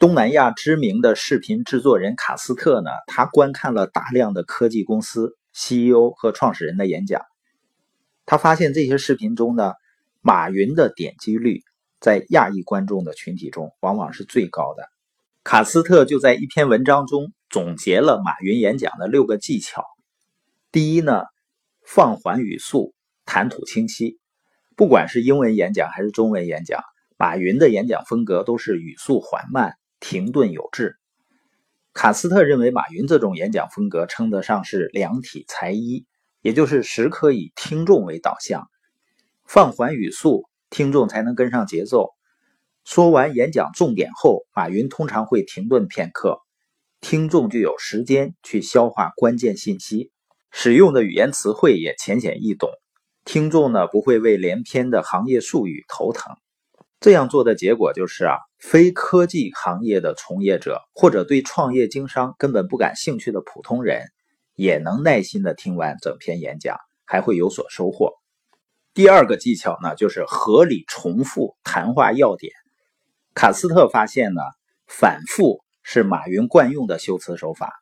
东南亚知名的视频制作人卡斯特呢，他观看了大量的科技公司 CEO 和创始人的演讲，他发现这些视频中呢，马云的点击率在亚裔观众的群体中往往是最高的。卡斯特就在一篇文章中总结了马云演讲的六个技巧。第一呢，放缓语速，谈吐清晰。不管是英文演讲还是中文演讲，马云的演讲风格都是语速缓慢、停顿有致。卡斯特认为，马云这种演讲风格称得上是两体裁衣，也就是时刻以听众为导向，放缓语速，听众才能跟上节奏。说完演讲重点后，马云通常会停顿片刻，听众就有时间去消化关键信息，使用的语言词汇也浅显易懂。听众呢不会为连篇的行业术语头疼，这样做的结果就是啊，非科技行业的从业者或者对创业经商根本不感兴趣的普通人，也能耐心的听完整篇演讲，还会有所收获。第二个技巧呢，就是合理重复谈话要点。卡斯特发现呢，反复是马云惯用的修辞手法。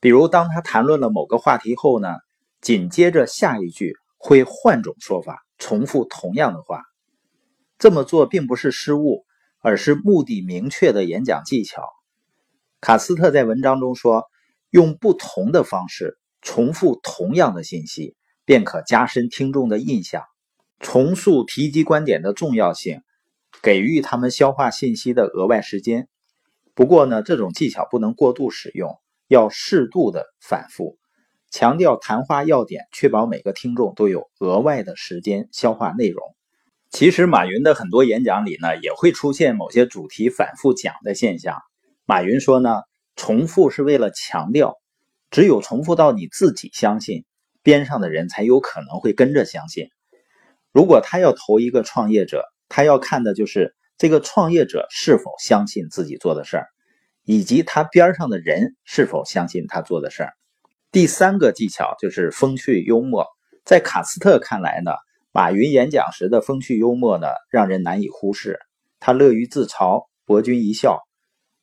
比如，当他谈论了某个话题后呢，紧接着下一句。会换种说法，重复同样的话。这么做并不是失误，而是目的明确的演讲技巧。卡斯特在文章中说：“用不同的方式重复同样的信息，便可加深听众的印象，重塑提及观点的重要性，给予他们消化信息的额外时间。不过呢，这种技巧不能过度使用，要适度的反复。”强调谈话要点，确保每个听众都有额外的时间消化内容。其实，马云的很多演讲里呢，也会出现某些主题反复讲的现象。马云说呢，重复是为了强调，只有重复到你自己相信，边上的人才有可能会跟着相信。如果他要投一个创业者，他要看的就是这个创业者是否相信自己做的事儿，以及他边上的人是否相信他做的事儿。第三个技巧就是风趣幽默。在卡斯特看来呢，马云演讲时的风趣幽默呢，让人难以忽视。他乐于自嘲，博君一笑，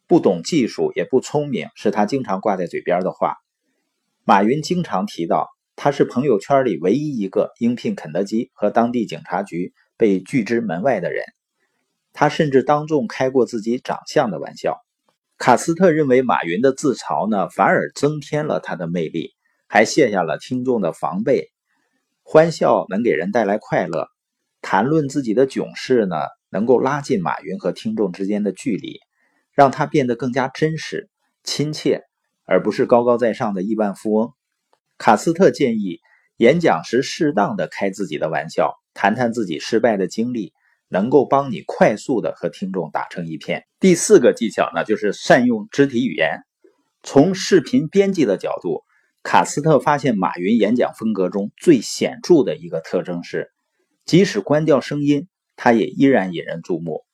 不懂技术也不聪明，是他经常挂在嘴边的话。马云经常提到，他是朋友圈里唯一一个应聘肯德基和当地警察局被拒之门外的人。他甚至当众开过自己长相的玩笑。卡斯特认为，马云的自嘲呢，反而增添了他的魅力，还卸下了听众的防备。欢笑能给人带来快乐，谈论自己的囧事呢，能够拉近马云和听众之间的距离，让他变得更加真实、亲切，而不是高高在上的亿万富翁。卡斯特建议，演讲时适当的开自己的玩笑，谈谈自己失败的经历。能够帮你快速的和听众打成一片。第四个技巧呢，就是善用肢体语言。从视频编辑的角度，卡斯特发现马云演讲风格中最显著的一个特征是，即使关掉声音，他也依然引人注目。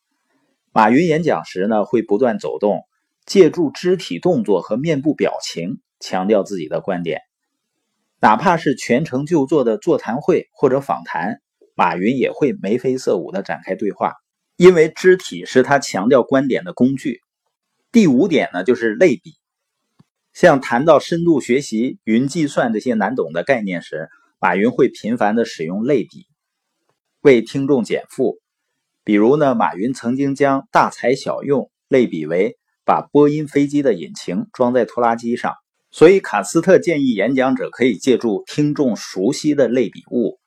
马云演讲时呢，会不断走动，借助肢体动作和面部表情强调自己的观点。哪怕是全程就坐的座谈会或者访谈。马云也会眉飞色舞地展开对话，因为肢体是他强调观点的工具。第五点呢，就是类比。像谈到深度学习、云计算这些难懂的概念时，马云会频繁地使用类比，为听众减负。比如呢，马云曾经将大材小用类比为把波音飞机的引擎装在拖拉机上。所以，卡斯特建议演讲者可以借助听众熟悉的类比物。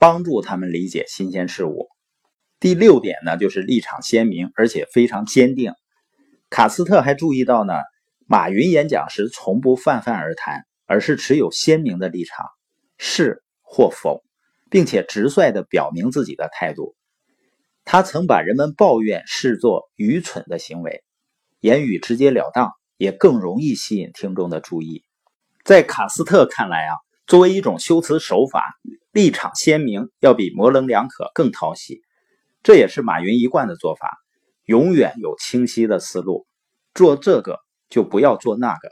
帮助他们理解新鲜事物。第六点呢，就是立场鲜明，而且非常坚定。卡斯特还注意到呢，马云演讲时从不泛泛而谈，而是持有鲜明的立场，是或否，并且直率地表明自己的态度。他曾把人们抱怨视作愚蠢的行为，言语直截了当，也更容易吸引听众的注意。在卡斯特看来啊。作为一种修辞手法，立场鲜明要比模棱两可更讨喜。这也是马云一贯的做法，永远有清晰的思路，做这个就不要做那个。